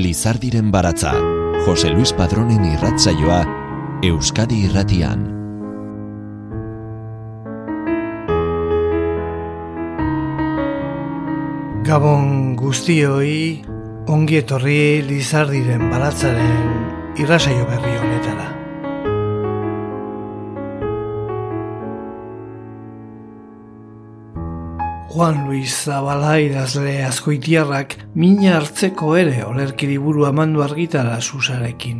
Lizardiren baratza, Jose Luis Padronen irratzaioa, Euskadi irratian. Gabon guztioi, ongi etorri Lizardiren baratzaren irratzaio berri honetara. Juan Luis Zabala idazle askoitiarrak mina hartzeko ere olerkiri buru amandu argitara susarekin.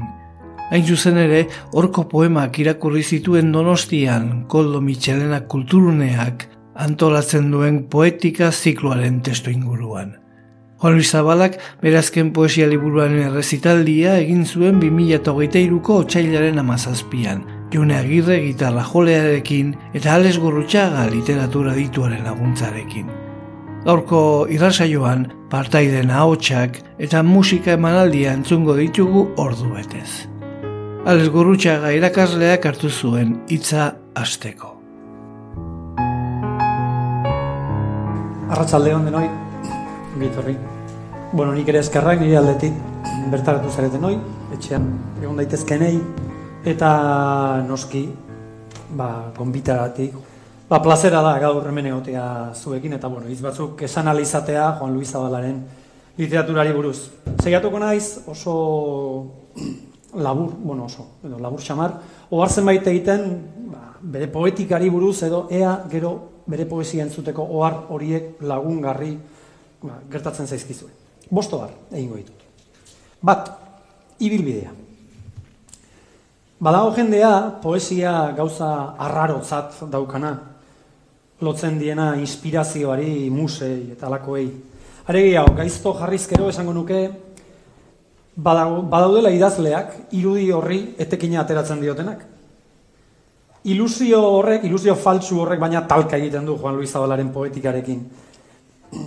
Hain zuzen ere, horko poemak irakurri zituen donostian Koldo Michelena kulturuneak antolatzen duen poetika zikloaren testu inguruan. Juan Luis Zabalak berazken poesia liburuaren errezitaldia egin zuen 2008ko otxailaren amazazpian, June Agirre gitarra jolearekin eta Alex Gurrutxaga literatura dituaren laguntzarekin. Gaurko irrasaioan partaiden ahotsak eta musika emanaldia entzungo ditugu ordu betez. Alex Gurrutxaga irakasleak hartu zuen hitza asteko. Arratsalde hon denoi, bitorri. Bueno, nik ere eskerrak nire aldetik bertaratu zareten noi, etxean egon daitezkenei, eta noski, ba, gonbitaratik, ba, plazera da gaur hemen egotea zuekin, eta bueno, hitz batzuk esan alizatea Juan Luis Zabalaren literaturari buruz. Zeiatuko naiz oso labur, bueno oso, edo labur xamar, ohartzen baita egiten ba, bere poetikari buruz edo ea gero bere poesia entzuteko ohar horiek lagungarri ba, gertatzen zaizkizue. Bosto bar, egingo ditut. Bat, ibilbidea. Badago jendea poesia gauza arrarotzat daukana, lotzen diena inspirazioari, musei eta alakoei. Are gehiago, gaizto jarrizkero esango nuke, badago, badaudela idazleak, irudi horri etekina ateratzen diotenak. Ilusio horrek, ilusio faltsu horrek, baina talka egiten du Juan Luis Zabalaren poetikarekin.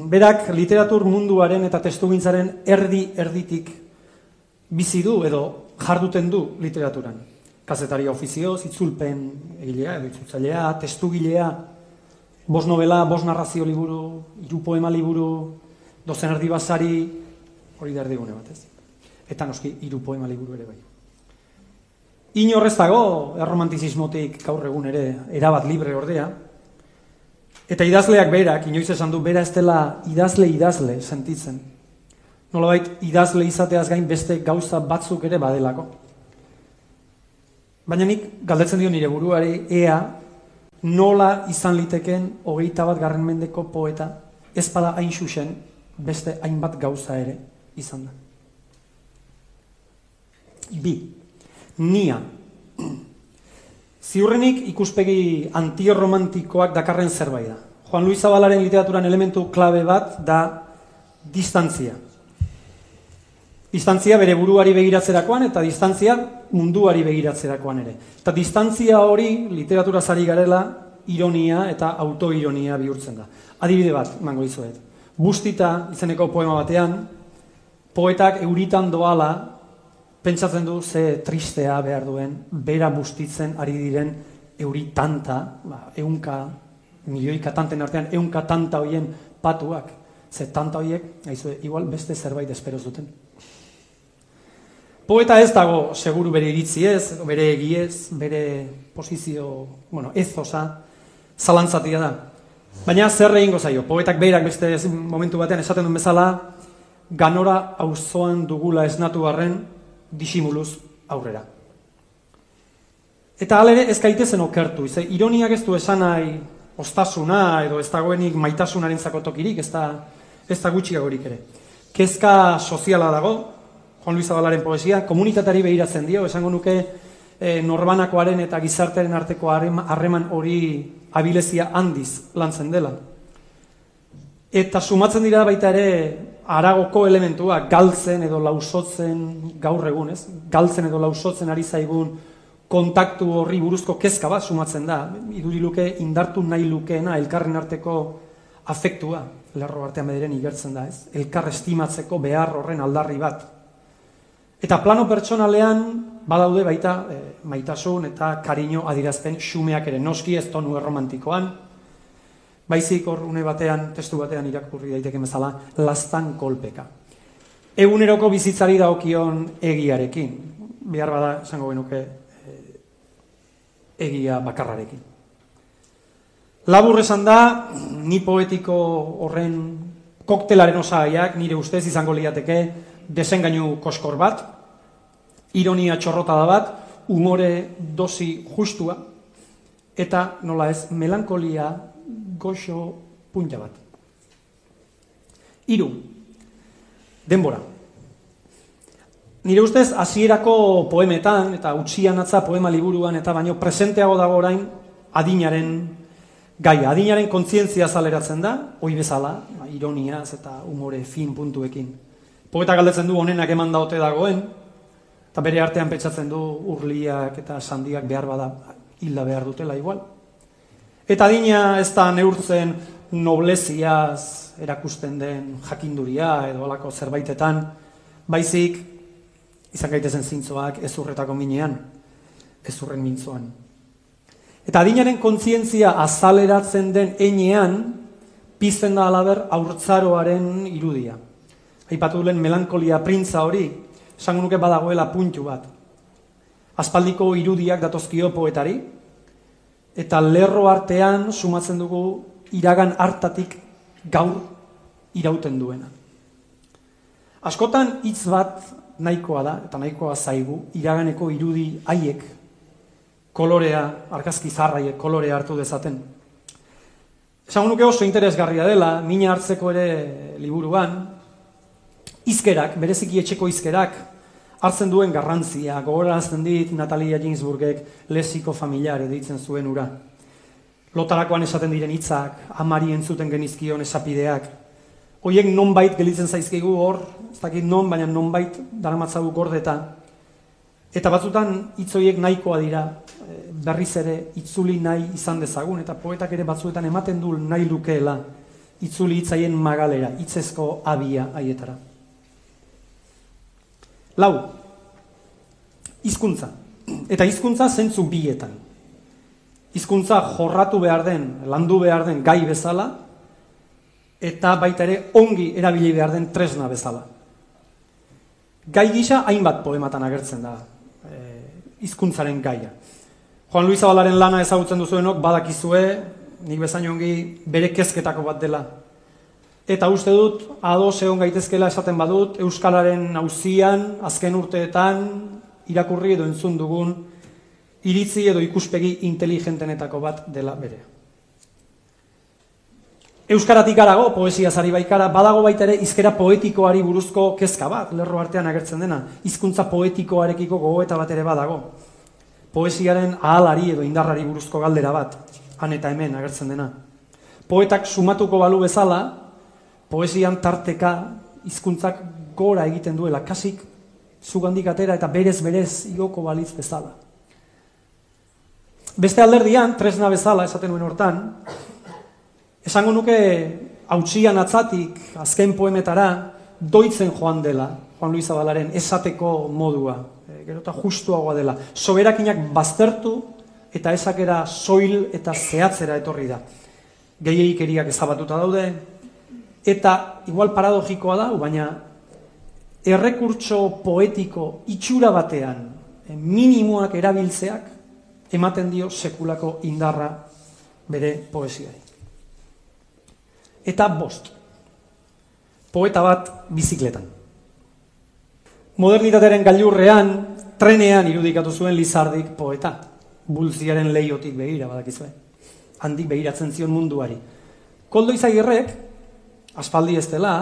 Berak literatur munduaren eta testugintzaren erdi erditik bizi du edo jarduten du literaturan kazetaria ofizio, zitzulpen egilea, edo itzultzailea, testugilea, bos novela, bos narrazio liburu, iru poema liburu, dozen erdi basari, hori da erdigune bat ez. Eta noski, iru poema liburu ere bai. Inorrez dago, erromantizismotik gaur egun ere, erabat libre ordea, eta idazleak berak, inoiz esan du, bera ez dela idazle idazle sentitzen. Nolabait, idazle izateaz gain beste gauza batzuk ere badelako. Baina nik galdetzen dio nire buruari ea nola izan liteken hogeita bat garren mendeko poeta ez bada hain xuxen beste hainbat gauza ere izan da. Bi, nia. Ziurrenik ikuspegi antirromantikoak dakarren zerbait da. Juan Luis Zabalaren literaturan elementu klabe bat da distantzia. Distantzia bere buruari begiratzerakoan eta distantzia munduari begiratzerakoan ere. Eta distantzia hori literatura zari garela ironia eta autoironia bihurtzen da. Adibide bat, mango izuet. Bustita izeneko poema batean, poetak euritan doala pentsatzen du ze tristea behar duen, bera bustitzen ari diren euri tanta, ba, eunka, milioika tanten artean, eunka tanta hoien patuak, ze tanta hoiek, igual beste zerbait esperoz duten. Poeta ez dago seguru bere iritzi ez, bere egiez, bere posizio, bueno, ez osa, zalantzatia da. Baina zer egingo zaio, poetak behirak beste momentu batean esaten duen bezala, ganora auzoan dugula esnatu harren disimuluz aurrera. Eta alere ez gaitezen okertu, ize, ironiak ez du esan nahi ostasuna edo ez dagoenik maitasunaren zakotokirik, ez da, ez da gutxiagorik ere. Kezka soziala dago, Juan Luis Zabalaren poesia, komunitatari behiratzen dio, esango nuke e, norbanakoaren eta gizartearen arteko harreman hori abilezia handiz lantzen dela. Eta sumatzen dira baita ere aragoko elementua, galtzen edo lausotzen gaur egun, ez? Galtzen edo lausotzen ari zaigun kontaktu horri buruzko kezka bat sumatzen da. Iduriluke indartu nahi lukeena elkarren arteko afektua, lerro artean bederen igertzen da, ez? Elkar estimatzeko behar horren aldarri bat. Eta plano pertsonalean badaude baita e, maitasun eta kariño adirazpen xumeak ere noski ez tonu erromantikoan. Baizik hor une batean, testu batean irakurri daiteke bezala, lastan kolpeka. eguneroko bizitzari daokion egiarekin. Behar bada, esango genuke, eh, egia bakarrarekin. Labur esan da, ni poetiko horren koktelaren osagaiak nire ustez izango liateke desengainu koskor bat, ironia txorrotada bat, umore dosi justua, eta nola ez, melankolia goxo punta bat. Hiru, denbora. Nire ustez, hasierako poemetan, eta utxian atza poema liburuan, eta baino presenteago dago orain, adinaren gaia. Adinaren kontzientzia zaleratzen da, hoi bezala, ba, ironiaz eta umore fin puntuekin. Poeta galdetzen du honenak eman daote dagoen, eta bere artean petsatzen du urliak eta sandiak behar bada hilda behar dutela igual. Eta adina ez da neurtzen nobleziaz erakusten den jakinduria edo alako zerbaitetan, baizik izan gaitezen zintzoak ezurretako minean, ezurren mintzoan. Eta adinaren kontzientzia azaleratzen den enean, pizten da alaber aurtzaroaren irudia. Aipatu lehen melankolia printza hori, esango nuke badagoela puntu bat. Aspaldiko irudiak datozkio poetari, eta lerro artean sumatzen dugu iragan hartatik gaur irauten duena. Askotan hitz bat nahikoa da, eta nahikoa zaigu, iraganeko irudi haiek kolorea, arkazki zarraiek kolorea hartu dezaten. Esan nuke oso interesgarria dela, mina hartzeko ere liburuan, izkerak, bereziki etxeko izkerak, hartzen duen garrantzia, gogorazten dit Natalia Ginsburgek lesiko familiare deitzen zuen ura. Lotarakoan esaten diren hitzak, amari entzuten genizkion esapideak. Hoiek nonbait gelitzen zaizkigu hor, ez dakit non, baina nonbait daramatzagu gordeta. Eta batzutan hitz horiek nahikoa dira, eh, berriz ere itzuli nahi izan dezagun, eta poetak ere batzuetan ematen du nahi lukeela, itzuli hitzaien magalera, hitzezko abia haietara. Lau, hizkuntza. Eta hizkuntza zentzu bietan. Hizkuntza jorratu behar den, landu behar den gai bezala, eta baita ere ongi erabili behar den tresna bezala. Gai gisa hainbat poematan agertzen da e, hizkuntzaren gaia. Juan Luis Zabalaren lana ezagutzen duzuenok badakizue, nik bezain ongi bere kezketako bat dela Eta uste dut, ados egon gaitezkela esaten badut, Euskalaren auzian azken urteetan, irakurri edo entzun dugun, iritzi edo ikuspegi inteligentenetako bat dela bere. Euskaratik arago, poesia zari baikara, badago baita ere izkera poetikoari buruzko kezka bat, lerro artean agertzen dena, hizkuntza poetikoarekiko gogoeta bat ere badago. Poesiaren ahalari edo indarrari buruzko galdera bat, han eta hemen agertzen dena. Poetak sumatuko balu bezala, poesian tarteka hizkuntzak gora egiten duela, kasik zugandik atera eta berez berez igoko balitz bezala. Beste alderdian, tresna bezala esaten nuen hortan, esango nuke hautsian atzatik, azken poemetara, doitzen joan dela, Juan Luis Zabalaren esateko modua, e, gero eta justuagoa dela. Soberakinak baztertu eta esakera soil eta zehatzera etorri da. Gehiagik eriak ezabatuta daude, Eta igual paradogikoa da, baina errekurtso poetiko itxura batean eh, minimoak erabiltzeak ematen dio sekulako indarra bere poesiai. Eta bost. Poeta bat bizikletan. Modernitatearen gailurrean, trenean irudikatu zuen Lizardik poeta. Bulziaren leiotik begira badakizue. Handik behiratzen zion munduari. Koldo izagirrek, aspaldi ez dela,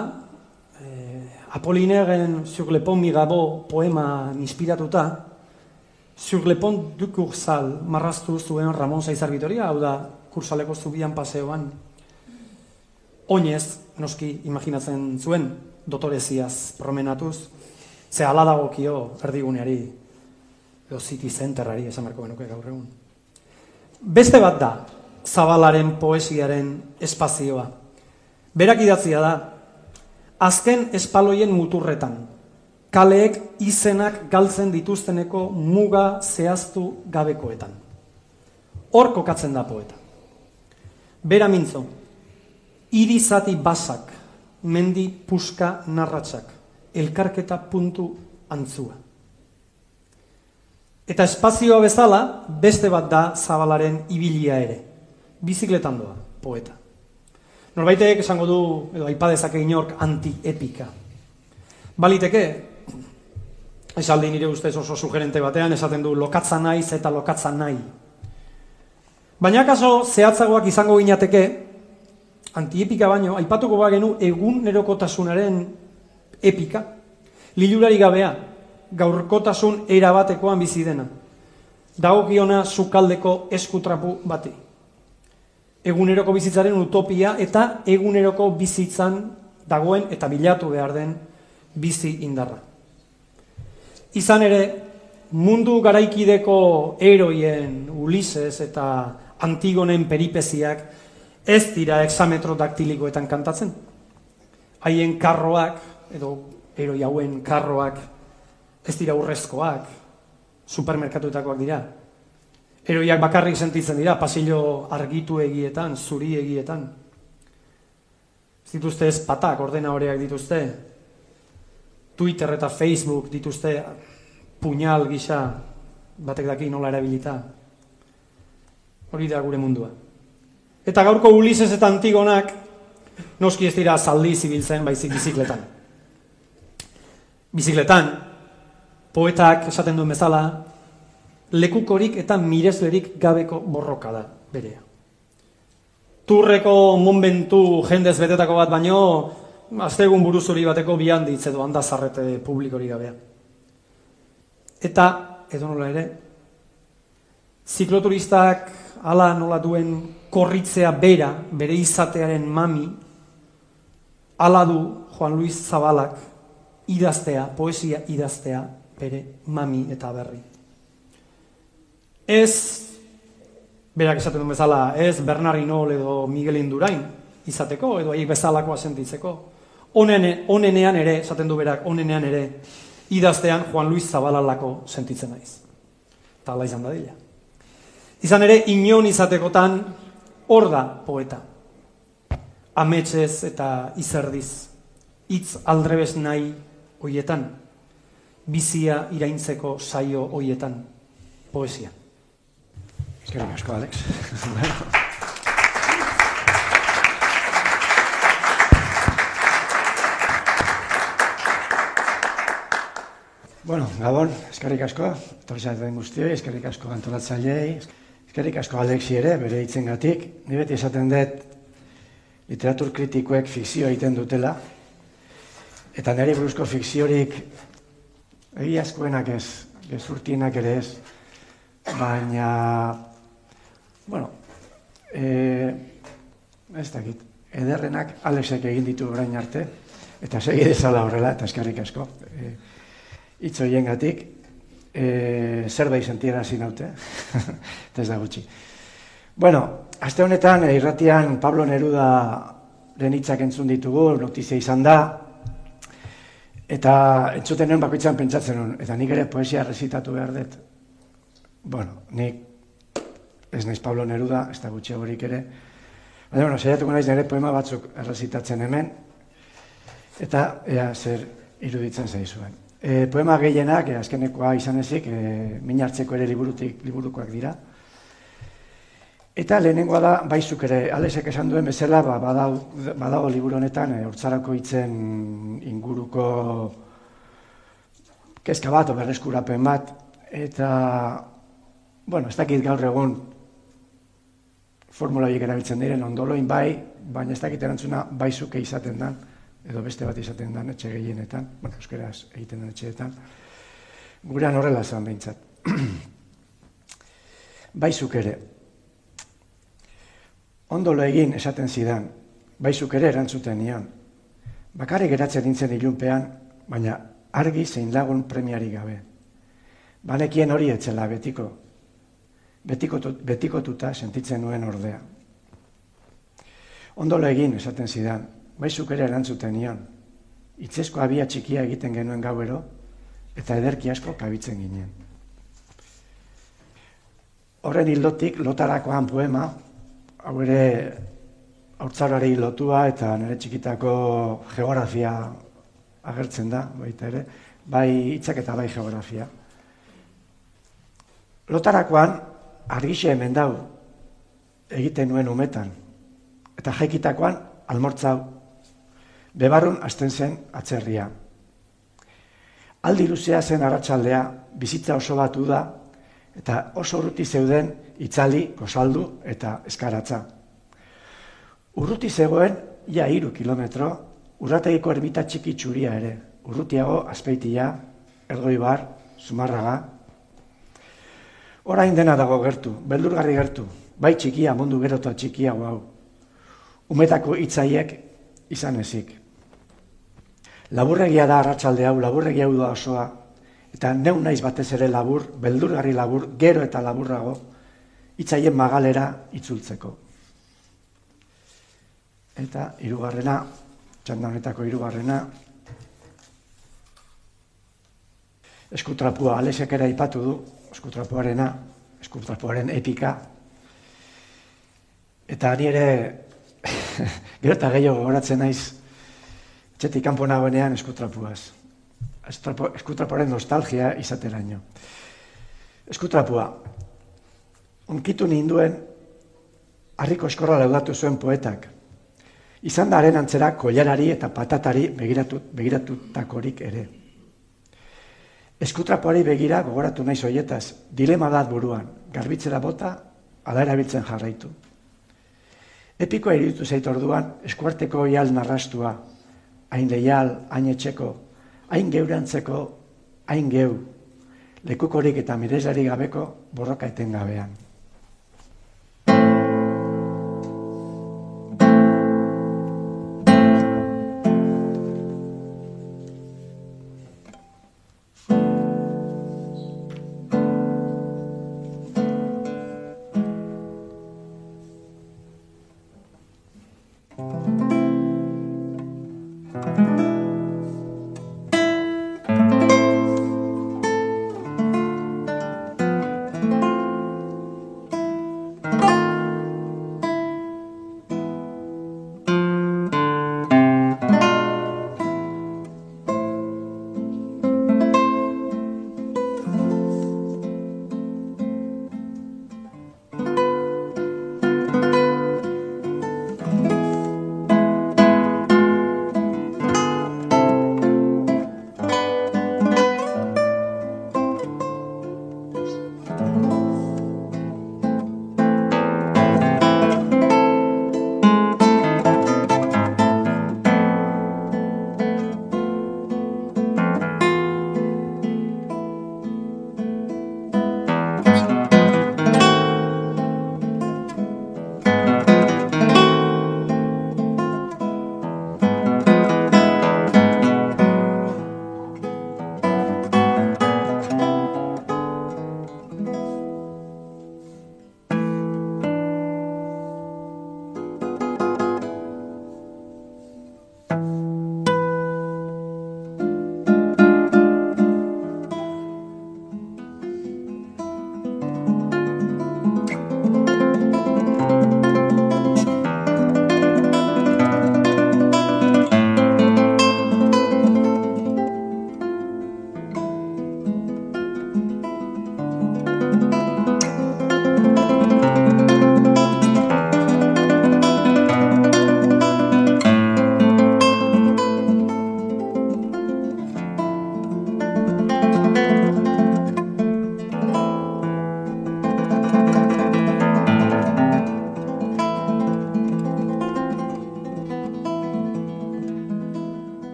eh, Apolineren sur le pont Mirabeau poema inspiratuta, sur le pont du Cursal marrastu zuen Ramon Saizar Vitoria, hau da, kursaleko zubian paseoan, oinez, noski, imaginatzen zuen, dotoreziaz promenatuz, ze ala dagokio erdiguneari, edo city centerari, esan marko benuke gaur egun. Beste bat da, zabalaren poesiaren espazioa, Berak idatzia da, azken espaloien muturretan, kaleek izenak galtzen dituzteneko muga zehaztu gabekoetan. Hor kokatzen da poeta. Bera mintzo, irizati basak, mendi puska narratsak, elkarketa puntu antzua. Eta espazioa bezala, beste bat da zabalaren ibilia ere. Bizikletan doa, poeta. Norbaitek esango du, edo aipadezake inork, anti-epika. Baliteke, esaldi nire ustez oso sugerente batean, esaten du lokatza naiz eta lokatza nahi. Baina kaso zehatzagoak izango ginateke, antiepika baino, aipatuko ba genu egun nerokotasunaren epika, lilurari gabea, gaurkotasun erabatekoan bizi dena. Dagokiona sukaldeko eskutrapu bati. Eguneroko bizitzaren utopia eta eguneroko bizitzan dagoen eta bilatu behar den bizi indarra. Izan ere, mundu garaikideko eroien Ulises eta Antigonen peripeziak ez dira exametro daktilikoetan kantatzen. Haien karroak, edo eroi hauen karroak, ez dira urrezkoak, supermerkatuetakoak dira. Eroiak bakarrik sentitzen dira, pasillo argitu egietan, zuri egietan. Ez dituzte ez patak, ordena horreak dituzte. Twitter eta Facebook dituzte puñal gisa, batek daki nola erabilita. Hori da gure mundua. Eta gaurko Ulises eta Antigonak noski ez dira zaldi zibiltzen baizik bizikletan. Bizikletan, poetak esaten duen bezala, lekukorik eta mireslerik gabeko borroka da berea. Turreko monbentu jendez betetako bat baino, aztegun buruzuri bateko bi handitz edo handazarrete publikori gabea. Eta, edo nola ere, zikloturistak ala nola duen korritzea bera, bere izatearen mami, ala du Juan Luis Zabalak idaztea, poesia idaztea, bere mami eta berri. Ez, berak esaten duen bezala, ez Bernard Inol edo Miguel Indurain izateko, edo ahi bezalakoa sentitzeko. Onene, onenean ere, esaten du berak, onenean ere, idaztean Juan Luis Zabalalako sentitzen naiz. Eta ala izan dadila. Izan ere, inon izatekotan, hor da poeta. Ametxez eta izerdiz. Itz aldrebes nahi hoietan bizia iraintzeko saio hoietan poesia. Eskerrik asko, Alex. bueno, Gabon, eskerrik asko, etorri zaten guztioi, eskerrik asko antolatzaileei, eskerrik asko Alexi ere, bere hitzengatik. Ni beti esaten dut literatur kritikoek fikzioa egiten dutela, eta nire buruzko fikziorik Egiazkoenak ez, gezurtienak ere ez, baina, bueno, e, ez dakit, ederrenak Alexek egin ditu orain arte, eta segi dezala horrela, eta eskerrik asko, e, itzoien gatik, e, zerbait sentiera zinaute, eta ez da gutxi. Bueno, aste honetan, irratian Pablo Neruda lenitzak entzun ditugu, notizia izan da, Eta entzuten nuen bakoitzan pentsatzen nuen, eta nik ere poesia rezitatu behar dut. Bueno, nik ez naiz Pablo Neruda, ez da gutxe horik ere. Baina, bueno, saiatuko naiz nire poema batzuk errezitatzen hemen, eta ea zer iruditzen zaizuen. E, poema gehienak, e, azkenekoa izan ezik, e, min hartzeko ere liburutik, liburukoak dira. Eta lehenengoa da, baizuk ere, alesek esan duen bezala, ba, badago, badago liburu honetan, e, hortzarako hitzen inguruko kezka bat, berreskurapen bat, eta, bueno, ez dakit gaur egun formula horiek erabiltzen diren ondoloin bai, baina ez dakit erantzuna baizuke izaten dan, edo beste bat izaten dan etxe gehienetan, bueno, euskeraz egiten den etxeetan, gurean horrela zan behintzat. baizuk ere, ondolo egin esaten zidan, baizuk ere erantzuten nion. Bakarri geratzen nintzen ilunpean, baina argi zein lagun premiari gabe. Banekien hori etzela betiko, betiko tuta sentitzen nuen ordea. Ondolo egin esaten zidan, baizuk ere erantzuten nion. Itzesko abia txikia egiten genuen gauero, eta ederki asko kabitzen ginen. Horren hildotik, lotarakoan poema, hau ere haurtzarari lotua eta nire txikitako geografia agertzen da, baita ere, bai hitzak eta bai geografia. Lotarakoan, argixe hemen dau, egiten nuen umetan, eta jaikitakoan, almortzau, bebarrun hasten zen atzerria. Aldi luzea zen arratsaldea, bizitza oso batu da, eta oso urruti zeuden itzali, kosaldu eta eskaratza. Urruti zegoen, ja iru kilometro, urrategiko erbita txiki txuria ere, urrutiago azpeitia, ergoi bar, zumarraga. Orain dena dago gertu, beldurgarri gertu, bai txikia mundu gero eta txikiago hau. Umetako hitzaiek izan ezik. Laburregia da arratsalde hau, laburregia hau da osoa, eta neu naiz batez ere labur, beldurgarri labur, gero eta laburrago, hitzaien magalera itzultzeko. Eta hirugarrena, txanda honetako hirugarrena, eskutrapua, alesek ere aipatu du, eskutrapuarena, eskutrapuaren epika, eta ni ere, gero eta gehiago gogoratzen naiz, txetik kanpo nagoenean eskutrapuaz eskutrapoaren nostalgia izateraino. Eskutrapua, unkitu ninduen harriko eskorra laudatu zuen poetak. Izan da haren antzera koilarari eta patatari begiratu, begiratutakorik ere. Eskutrapoari begira gogoratu nahi zoietaz, dilema dat buruan, garbitzera bota, ala erabiltzen jarraitu. Epikoa iruditu zait orduan, eskuarteko ial narrastua, hain leial, hain etxeko, hain geurantzeko, hain geu, lekukorik eta mirezari gabeko borroka eten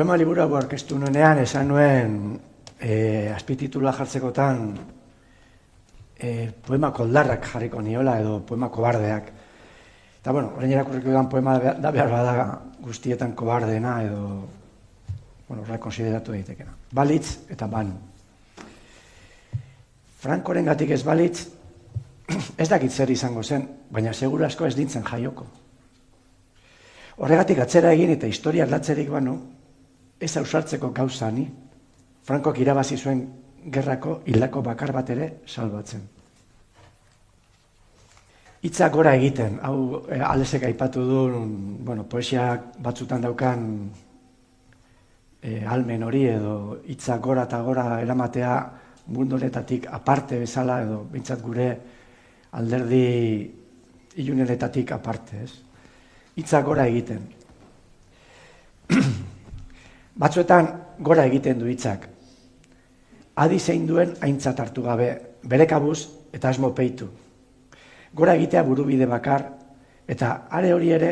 poema liburu hau orkestu nuenean, esan nuen e, azpititula jartzekotan e, poema koldarrak jarriko niola edo poema kobardeak. Eta bueno, orain erakurriko dudan poema da behar bada guztietan kobardeena edo bueno, horrek konsideratu daitekena. Balitz eta ban. Frankoren gatik ez balitz, ez dakit zer izango zen, baina segura asko ez dintzen jaioko. Horregatik atzera egin eta historia latzerik banu, ez ausartzeko gauza ni, Frankok irabazi zuen gerrako hildako bakar bat ere salbatzen. Itza gora egiten, hau e, alesek aipatu du, bueno, poesia batzutan daukan e, almen hori edo hitza gora eta gora eramatea mundonetatik aparte bezala edo bintzat gure alderdi ilunenetatik aparte, ez? hitza gora egiten. Batzuetan gora egiten du hitzak. Adi zein duen aintzat hartu gabe, bere kabuz eta asmo peitu. Gora egitea burubide bakar eta are hori ere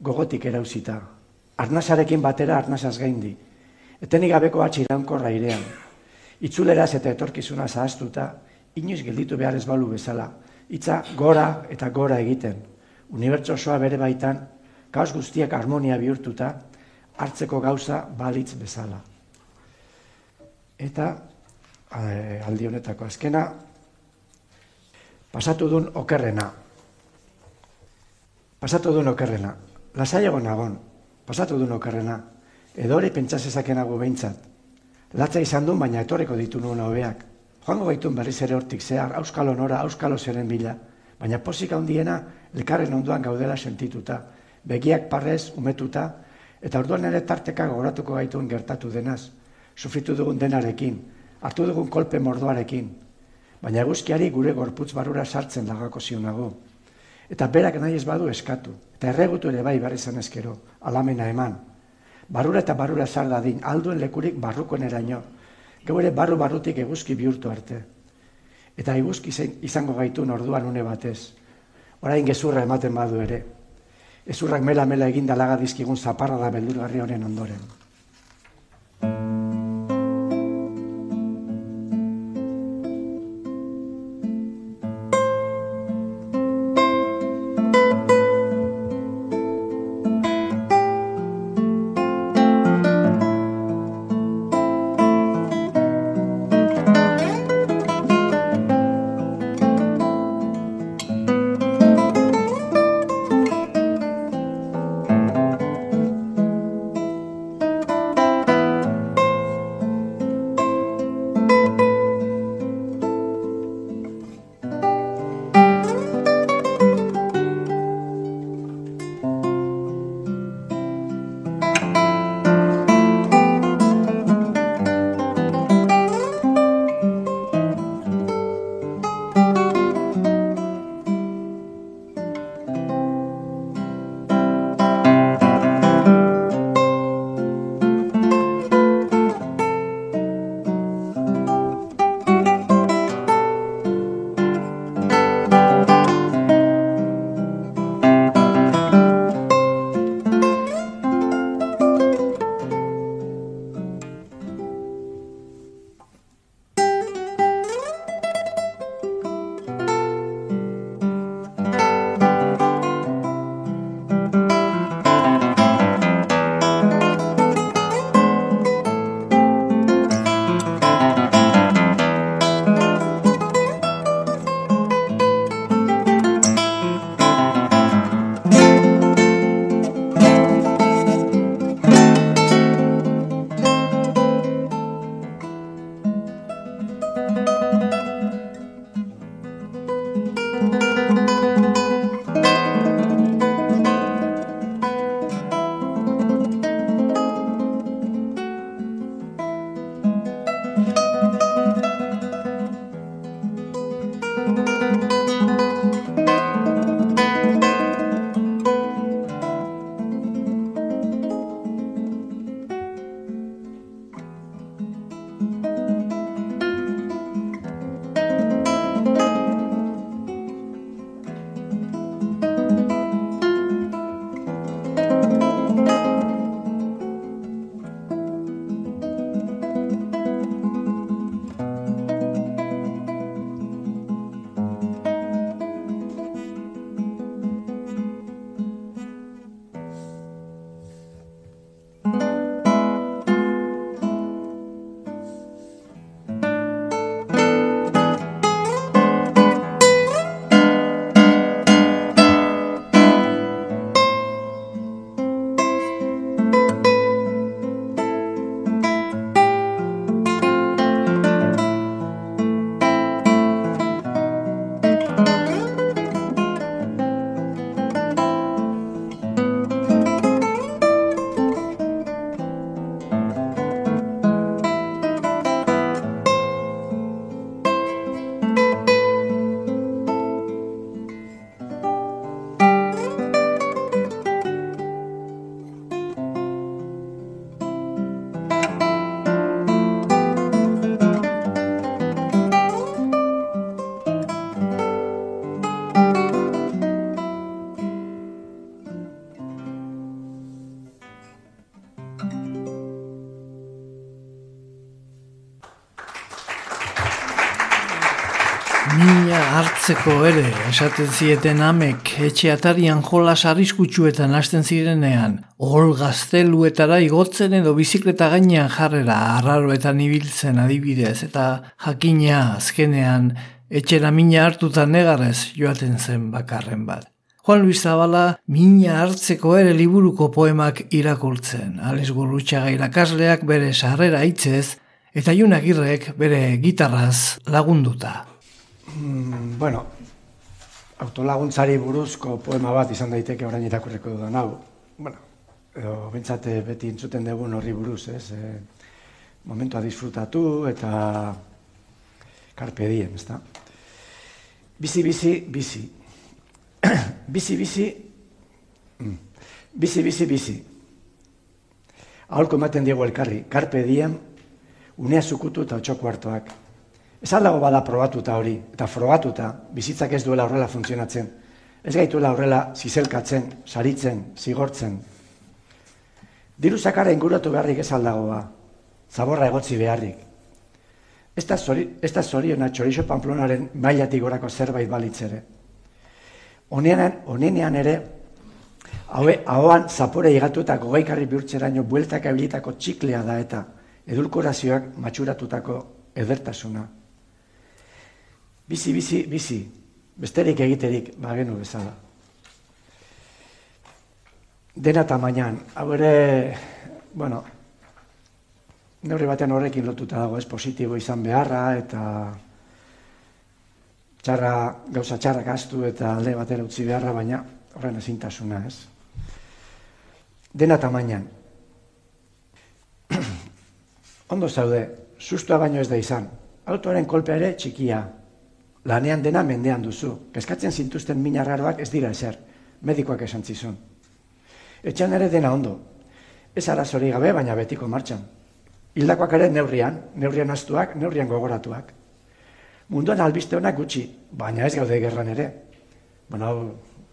gogotik erauzita. Arnasarekin batera arnasaz gaindi. Etenik gabeko atxi iraunkorra irean. Itzuleraz eta etorkizuna zahaztuta, inoiz gelditu behar ez balu bezala. Itza gora eta gora egiten. Unibertso osoa bere baitan kaos guztiak harmonia bihurtuta, hartzeko gauza balitz bezala. Eta e, aldi honetako azkena, pasatu duen okerrena. Pasatu duen okerrena. Lasai egon nagon, pasatu duen okerrena. Edo hori pentsasezakenago behintzat. Latza izan duen, baina etorreko ditu nuen hobeak. Joango gaitun berriz ere hortik zehar, auskalo nora, auskalo zeren bila. Baina posik handiena, lekarren onduan gaudela sentituta begiak parrez umetuta, eta orduan ere tarteka gogoratuko gaituen gertatu denaz, sufritu dugun denarekin, hartu dugun kolpe mordoarekin, baina eguzkiari gure gorputz barura sartzen lagako zionago. Eta berak nahi ez badu eskatu, eta erregutu ere bai barri zen eskero, alamena eman. Barura eta barura zar dadin, alduen lekurik barrukoen eraino, gau ere barru barrutik eguzki bihurtu arte. Eta eguzki izango gaitu orduan une batez, orain gezurra ematen badu ere, ezurrak mela-mela eginda laga dizkigun zaparra da beldurgarri honen ondoren. Hartzeko ere, esaten zieten amek, etxe atarian jolas arriskutsuetan hasten zirenean, hol gazteluetara igotzen edo bizikleta gainean jarrera arraroetan ibiltzen adibidez, eta jakina azkenean etxera mina hartuta negarrez joaten zen bakarren bat. Juan Luis Zabala mina hartzeko ere liburuko poemak irakurtzen, Alex Gurrutxaga irakasleak bere sarrera hitzez, eta Junagirrek bere gitarraz lagunduta. Mm, bueno, autolaguntzari buruzko poema bat izan daiteke orain irakurreko dudan hau. Bueno, edo bentsate beti intzuten dugun horri buruz, ez? E, momentua disfrutatu eta karpe diem, ez? Bizi, bizi, bizi. bizi, bizi, mm. bizi, bizi, bizi. Aholko ematen diego elkarri, karpe diem, unea zukutu eta otxoko hartuak. Ez aldago bada probatuta hori, eta frogatuta, bizitzak ez duela horrela funtzionatzen. Ez gaituela horrela zizelkatzen, saritzen, zigortzen. Diru zakara inguratu beharrik ez aldago ba, zaborra egotzi beharrik. Ez da, zori, ez da zoriona txorixo panplonaren mailatik gorako zerbait balitzere. Honean, honenean ere, haue, ahoan zapore igatu eta gogaikarri bihurtzeraino bueltak abilitako txiklea da eta edulkorazioak matxuratutako edertasuna. Bizi, bizi, bizi. Besterik egiterik, bagenu bezala. Dena tamainan. Hau ere, bueno, neurri batean horrekin lotuta dago, ez positibo izan beharra, eta txarra, gauza txarra gaztu eta alde batera utzi beharra, baina horren ezintasuna, ez? Dena tamainan. Ondo zaude, sustua baino ez da izan. Autoaren kolpea ere txikia, lanean dena mendean duzu. Keskatzen zintuzten mina ez dira ezer, medikoak esan zizun. Etxan ere dena ondo. Ez arazori gabe, baina betiko martxan. Hildakoak ere neurrian, neurrian astuak, neurrian gogoratuak. Munduan albiste honak gutxi, baina ez gaude gerran ere. Bueno, hau,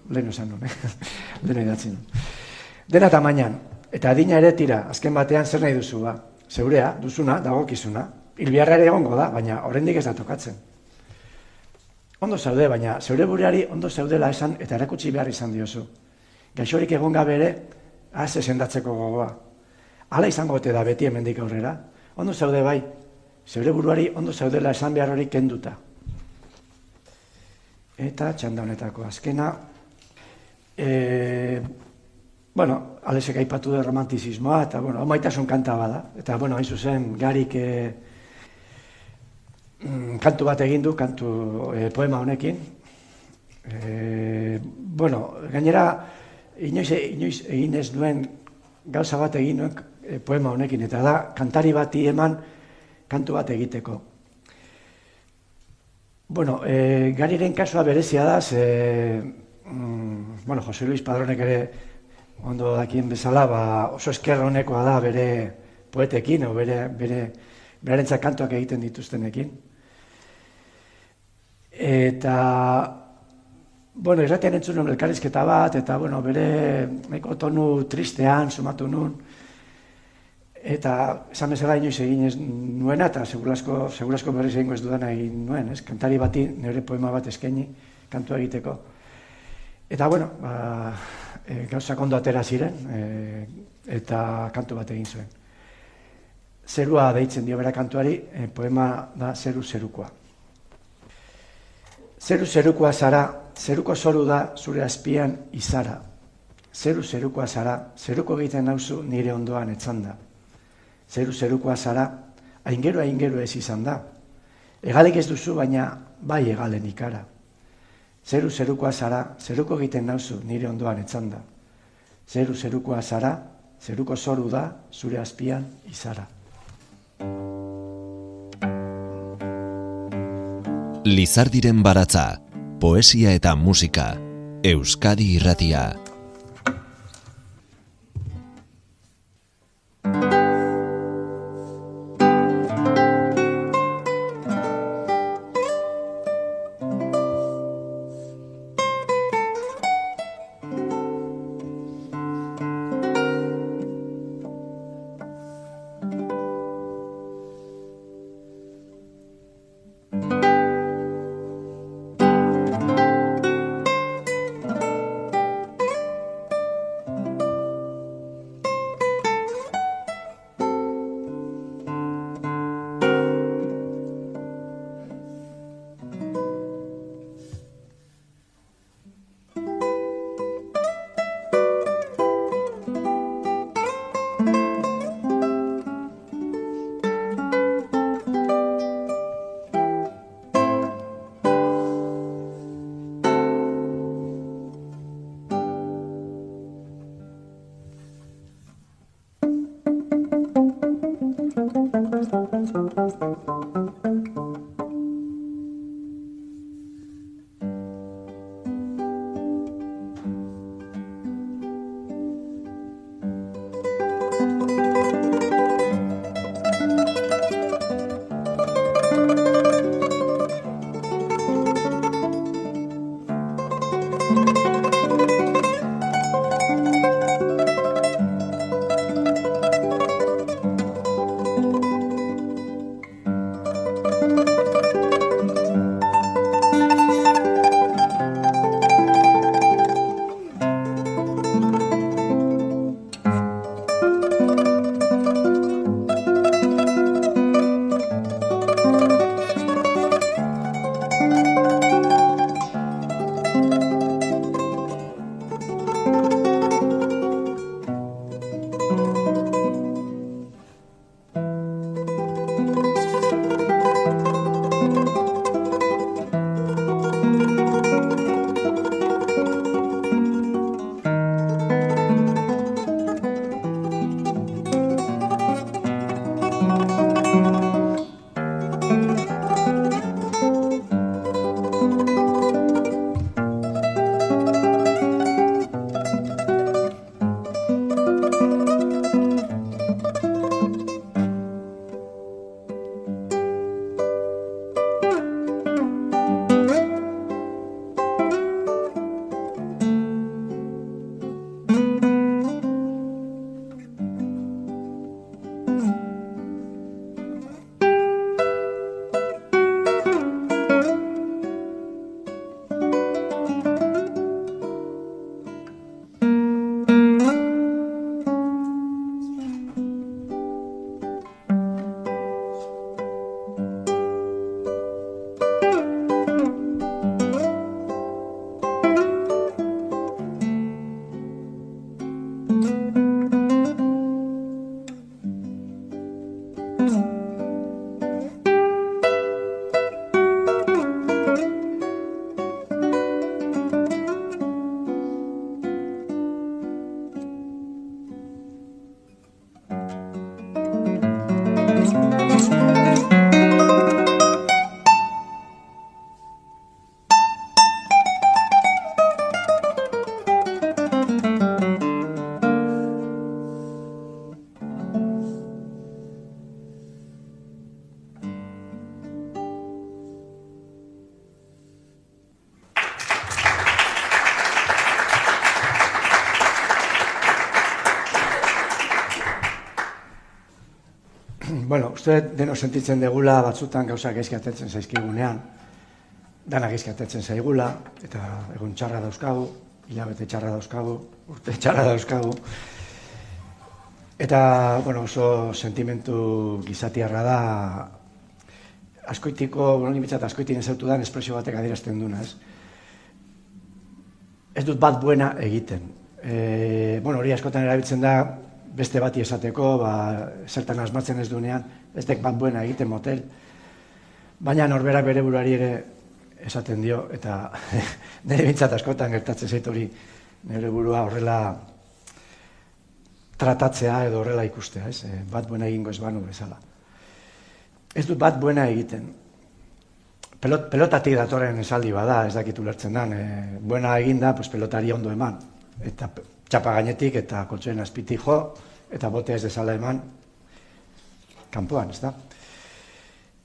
lehen esan nuen, eh? lehen edatzen. Dena tamainan, eta adina ere tira, azken batean zer nahi duzu ba. Zeurea, duzuna, dagokizuna. Ilbiarra ere egongo da, baina horrendik ez da tokatzen. Ondo zaude, baina zeure bureari ondo zaudela esan eta erakutsi behar izan diozu. Gaixorik egon gabe ere, az esendatzeko gogoa. Hala izango ote da beti hemendik aurrera. Ondo zaude bai, zeure buruari ondo zaudela esan behar hori kenduta. Eta txanda honetako azkena, e, bueno, alesek aipatu da romantizismoa, eta bueno, omaitasun kanta bada. Eta bueno, hain zuzen, garik... E, kantu bat egin du, kantu e, poema honekin. E, bueno, gainera, inoiz, inoiz egin ez duen gauza bat egin nuen e, poema honekin, eta da, kantari bati eman kantu bat egiteko. Bueno, e, gariren kasua berezia da, ze, mm, bueno, Jose Luis Padronek ere ondo dakien bezala, ba, oso eskerra honekoa da bere poetekin, o bere, bere, bere kantuak egiten dituztenekin. Eta, bueno, irratean entzun nuen elkarrizketa bat, eta, bueno, bere meko tonu tristean sumatu nun. Eta, esan bezala inoiz egin ez nuena, eta segurasko, segurasko berriz egingo ez dudana egin nuen, ez? Kantari bati nire poema bat eskaini kantu egiteko. Eta, bueno, ba, e, gauza kondo atera ziren, e, eta kantu bat egin zuen. Zerua deitzen dio bera kantuari, e, poema da zeru zerukoa. Zeru zerukoa zara, zeruko zoru da zure azpian izara. Zeru zerukoa zara, zeruko egiten nauzu nire ondoan etzanda. Zeru zerukoa zara, aingero aingero ez izan da. Egalek ez duzu, baina bai egalen ikara. Zeru zerukoa zara, zeruko egiten nauzu nire ondoan etzanda. Zeru zerukoa zara, zeruko zoru da zure azpian izara. Lizardiren baratza, poesia eta musika, Euskadi irratia. Thank you. Uste deno sentitzen degula batzutan gauza gaizki atetzen zaizkigunean, dana gaizki atetzen zaigula, eta egun txarra dauzkagu, hilabete txarra dauzkagu, urte txarra dauzkagu. Eta, bueno, oso sentimentu gizatiarra da, askoitiko, bueno, nimitzat askoitin ezautu dan espresio batek adierazten duna, ez? Ez dut bat buena egiten. E, bueno, hori askotan erabiltzen da, beste bati esateko, ba, zertan asmatzen ez duenean, ez dek bat buena egiten motel. Baina norberak bere buruari ere esaten dio, eta nire bintzat askotan gertatzen zait hori nire burua horrela tratatzea edo horrela ikustea, ez? E, bat buena egingo ez banu bezala. Ez dut bat buena egiten. Pelot, pelotatik datorren esaldi bada, ez dakitu lertzen dan, e, buena eginda, pues pelotari ondo eman. Eta txapa gainetik eta koltsoen azpitik jo, eta bote ez dezala eman, kanpoan, ez da?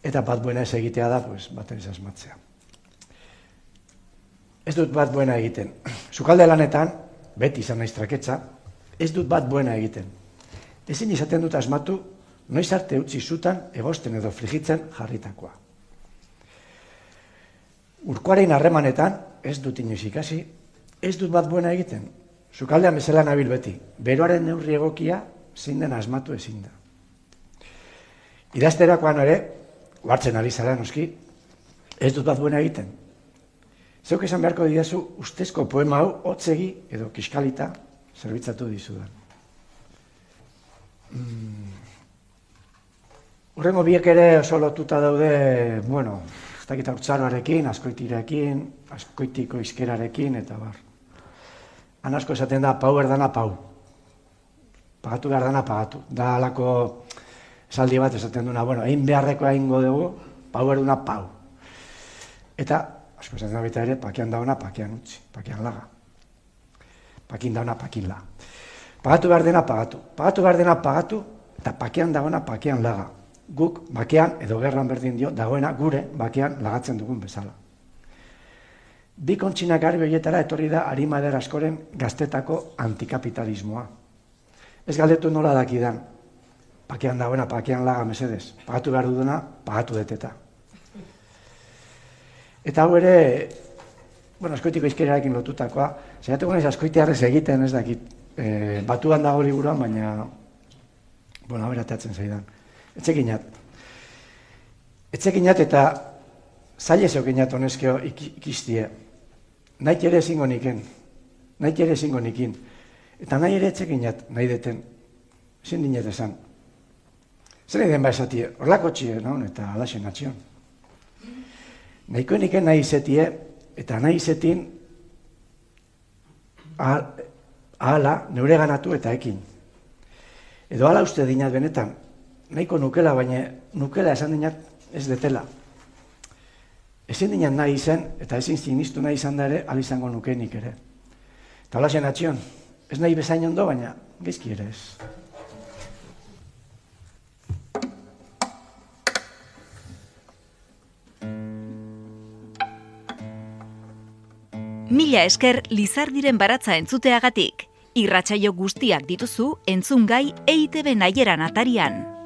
Eta bat buena ez egitea da, pues, bat ez asmatzea. Ez dut bat buena egiten. Zukalde lanetan, beti izan naiz traketza, ez dut bat buena egiten. Ezin izaten dut asmatu, noiz arte utzi zutan egosten edo frigitzen jarritakoa. Urkoaren harremanetan, ez dut inoiz ikasi, ez dut bat buena egiten. Zukaldean bezala nabil beti, beroaren neurri egokia zein den asmatu ezin da. Idazterakoan ere, hartzen ari zara noski, ez dut bat buena egiten. Zeuk esan beharko didazu, ustezko poema hau hotzegi edo kiskalita zerbitzatu dizudan. Mm. Urrengo biek ere oso lotuta daude, bueno, ez dakit haurtzaroarekin, askoitirekin, askoitiko izkerarekin, eta bar. Han asko esaten da, pau erdana pau. Pagatu behar dana pagatu. Da alako esaldi bat esaten duna, bueno, egin beharreko egingo dugu, pau erduna pau. Eta, asko esaten da baita ere, pakian dauna, pakian utzi, pakian laga. Pakin dauna, pakin la. Pagatu behar dena pagatu. Pagatu behar dena pagatu, eta pakian dagoena, pakian laga. Guk, bakean, edo gerran berdin dio, dagoena gure, bakean lagatzen dugun bezala. Bi kontxinak garbi horietara etorri da Arimader askoren gaztetako antikapitalismoa. Ez galdetu nola dakidan, pakean dagoena, pakean laga mesedez, pagatu behar duduna, pagatu deteta. Eta hau ere, bueno, askoitiko izkerarekin lotutakoa, zaiatuko nahiz askoitearrez egiten ez dakit, e, batuan dago liburuan, baina, bueno, hau erateatzen zaidan. Etxekinat. Etxekinat eta zaila zeukinat honezkeo ikistie. Nahi ere ezingo niken. Nahi ere ezingo nikin. Eta nahi ere etxekinat nahi deten. Zin dinet esan. Zer den ba esatie, horlako txie, no? eta alaxen atxion. Nahiko niken nahi izetie, eta nahi izetin ahala neure ganatu eta ekin. Edo ala uste dinat benetan, nahiko nukela, baina nukela esan dinat ez detela. Ezin dinat nahi izan, eta ezin sinistu nahi izan da ere, alizango nukenik ere. Eta hola zen atxion, ez nahi bezain ondo, baina gizki ere ez. Mila esker Lizardiren baratza entzuteagatik. Irratsaio guztiak dituzu entzungai EITB naieran atarian.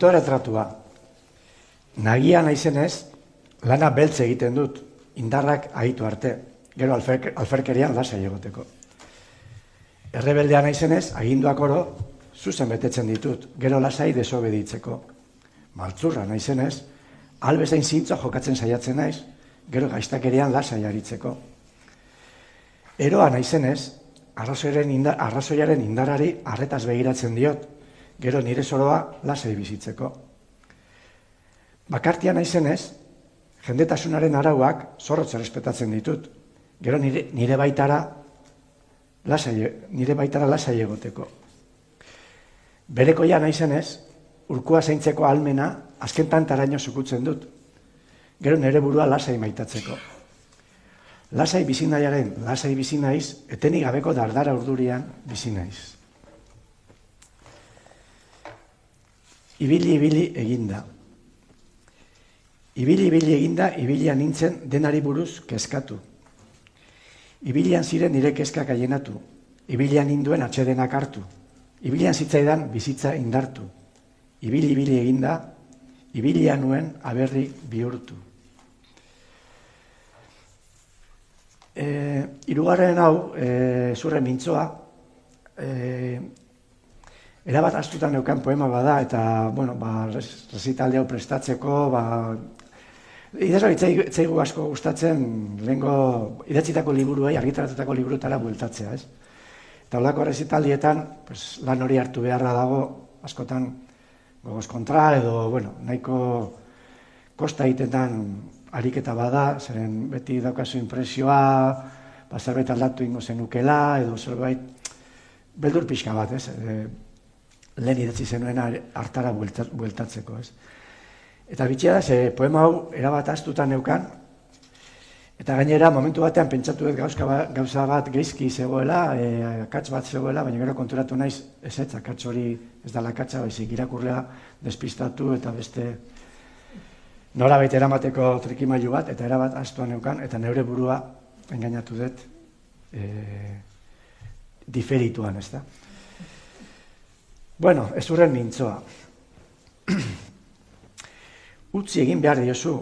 Autoretratua. Nagia naizenez, lana beltze egiten dut, indarrak ahitu arte, gero alfer, alferkerian lasa egoteko. Errebeldea naizenez, aginduak oro, zuzen betetzen ditut, gero lasai desobeditzeko. Maltzurra naizenez, albezain zintzo jokatzen saiatzen naiz, gero gaiztakerian lasai aritzeko. Eroa naizenez, arrazoiaren, indar, arrazoiaren indarari arretaz begiratzen diot, gero nire soroa lasai bizitzeko. Bakartia naizenez, jendetasunaren arauak zorrotza respetatzen ditut, gero nire, nire baitara lasai, nire baitara lasai egoteko. Berekoia naizenez, urkua zeintzeko almena azkentan taraino zukutzen dut, gero nire burua lasai maitatzeko. Lasai bizinaiaren, lasai bizinaiz, etenik gabeko dardara urdurian bizinaiz. Ibili, ibili eginda. Ibili, ibili eginda, ibilian nintzen denari buruz kezkatu. Ibilian ziren nire kezkak aienatu. Ibilian ninduen atxedenak hartu. Ibilian zitzaidan bizitza indartu. Ibili, ibili eginda, ibilian nuen aberri bihurtu. E, irugarren hau, e, zurren mintzoa, e, erabat astutan neukan poema bada, eta, bueno, ba, resitalde hau prestatzeko, ba, idazra itzaigu asko gustatzen, lehenko idatzitako liburuei, argitaratutako liburutara bueltatzea, ez? Eta holako resitaldietan, pues, lan hori hartu beharra dago, askotan, gogoz kontra, edo, bueno, nahiko kosta egitetan ariketa bada, zeren beti daukazu impresioa, ba, zerbait aldatu ingo zenukela, edo zerbait beldur pixka bat, ez? E, lehen idatzi zenuen hartara bueltatzeko, ez? Eta bitxia da, ze poema hau erabat astutan neukan, eta gainera momentu batean pentsatu dut gauzka ba, gauza bat geizki zegoela, e, akats bat zegoela, baina gero konturatu naiz ez ez, akats hori ez da lakatsa, baizik irakurlea despistatu eta beste nora baita eramateko trikimailu bat, eta erabat astuan neukan, eta neure burua engainatu dut e, diferituan, ez da. Bueno, ez urren mintzoa. Utzi egin behar diozu,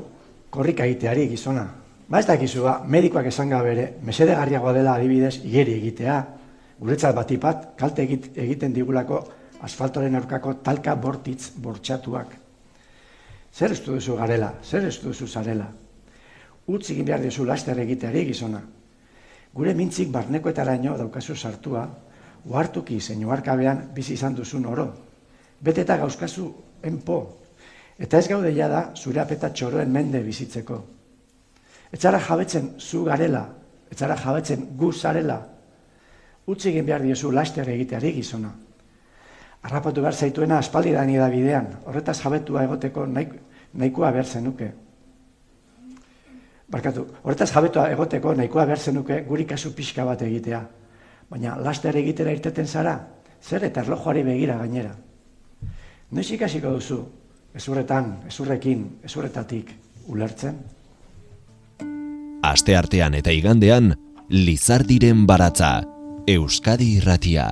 korrika egiteari gizona. Ba ez dakizu, ba, medikoak esan bere, mesedegarriagoa dela adibidez, igeri egitea, guretzat batipat, kalte egiten digulako asfaltoren aurkako talka bortitz bortxatuak. Zer ez duzu garela, zer ez duzu zarela. Utzi egin behar diozu laster egiteari gizona. Gure mintzik barnekoetaraino daukazu sartua, uhartuki zein uharkabean bizi izan duzun oro. Bete eta gauzkazu enpo, eta ez gaude da zure apeta txoroen mende bizitzeko. Etzara jabetzen zu garela, etzara jabetzen gu zarela, utzi egin behar diozu laster egiteari gizona. Arrapatu behar zaituena aspaldi da bidean, horretaz jabetua egoteko nahikoa behar zenuke. Barkatu, horretaz jabetua egoteko nahikoa behar zenuke guri kasu pixka bat egitea. Baina laster egitera irteten zara, zer eta erlojoari begira gainera. Noiz ikasiko duzu, ezurretan, ezurrekin, ezurretatik ulertzen? Aste artean eta igandean, Lizardiren baratza, Euskadi irratia.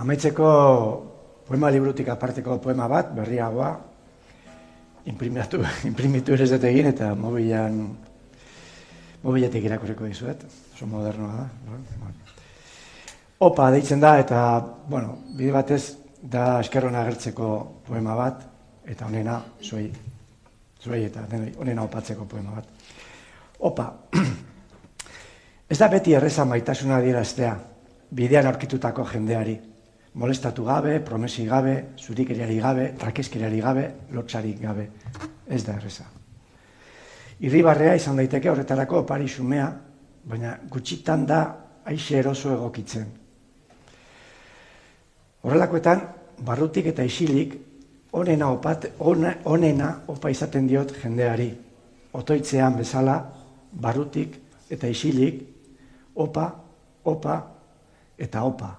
Amaitzeko poema librutik aparteko poema bat, berriagoa, imprimatu, imprimitu ere ez egin, eta mobilan, mobiletik irakurriko dizuet, oso modernoa da. Opa deitzen da, eta, bueno, bide batez, da eskerron agertzeko poema bat, eta honena, zuei, zuei eta honena opatzeko poema bat. Opa, ez da beti erreza maitasuna dieraztea, bidean aurkitutako jendeari, molestatu gabe, promesi gabe, zurikeriari gabe, rakeskeriari gabe, lotxarik gabe. Ez da erreza. Irribarrea izan daiteke horretarako opari xumea, baina gutxitan da aixe eroso egokitzen. Horrelakoetan, barrutik eta isilik, onena, opat, onena opa izaten diot jendeari. Otoitzean bezala, barrutik eta isilik, opa, opa eta opa,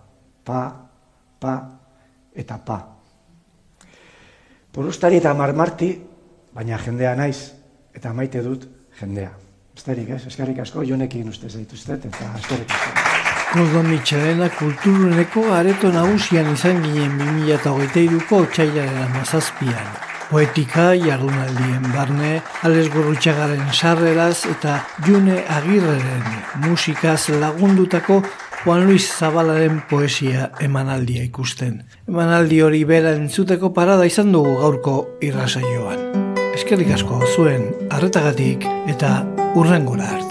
pa, pa eta pa. Porustari eta marmarti, baina jendea naiz, eta maite dut jendea. Esterik ez, eskerrik asko, jonekin uste zaituztet, eta eskerrik asko. Koldo Mitxelena kulturuneko areto nagusian izan ginen 2008ko txailaren amazazpian. Poetika, jardunaldien barne, Ales Gurrutxagaren sarreraz eta June Agirreren musikaz lagundutako Juan Luis Zabalaren poesia emanaldia ikusten. Emanaldi hori bera entzuteko parada izan dugu gaurko irrasaioan. Eskerrik asko zuen arretagatik eta urrengora arte.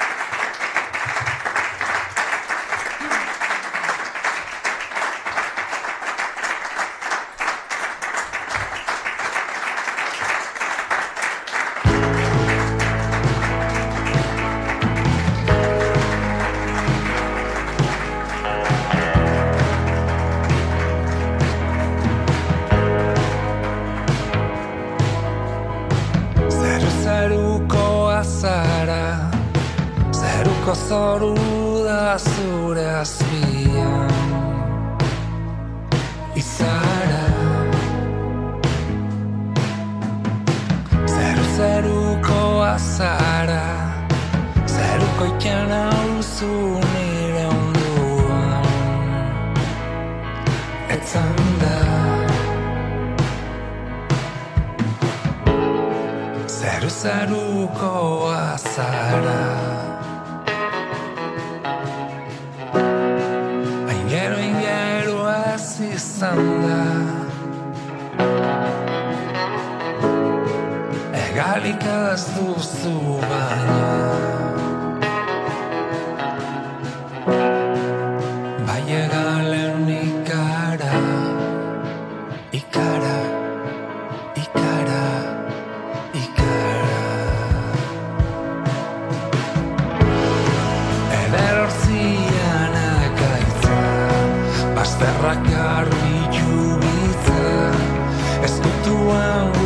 Zerrak garbi jubitza eskutuan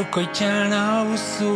Zeruko itxan hauzu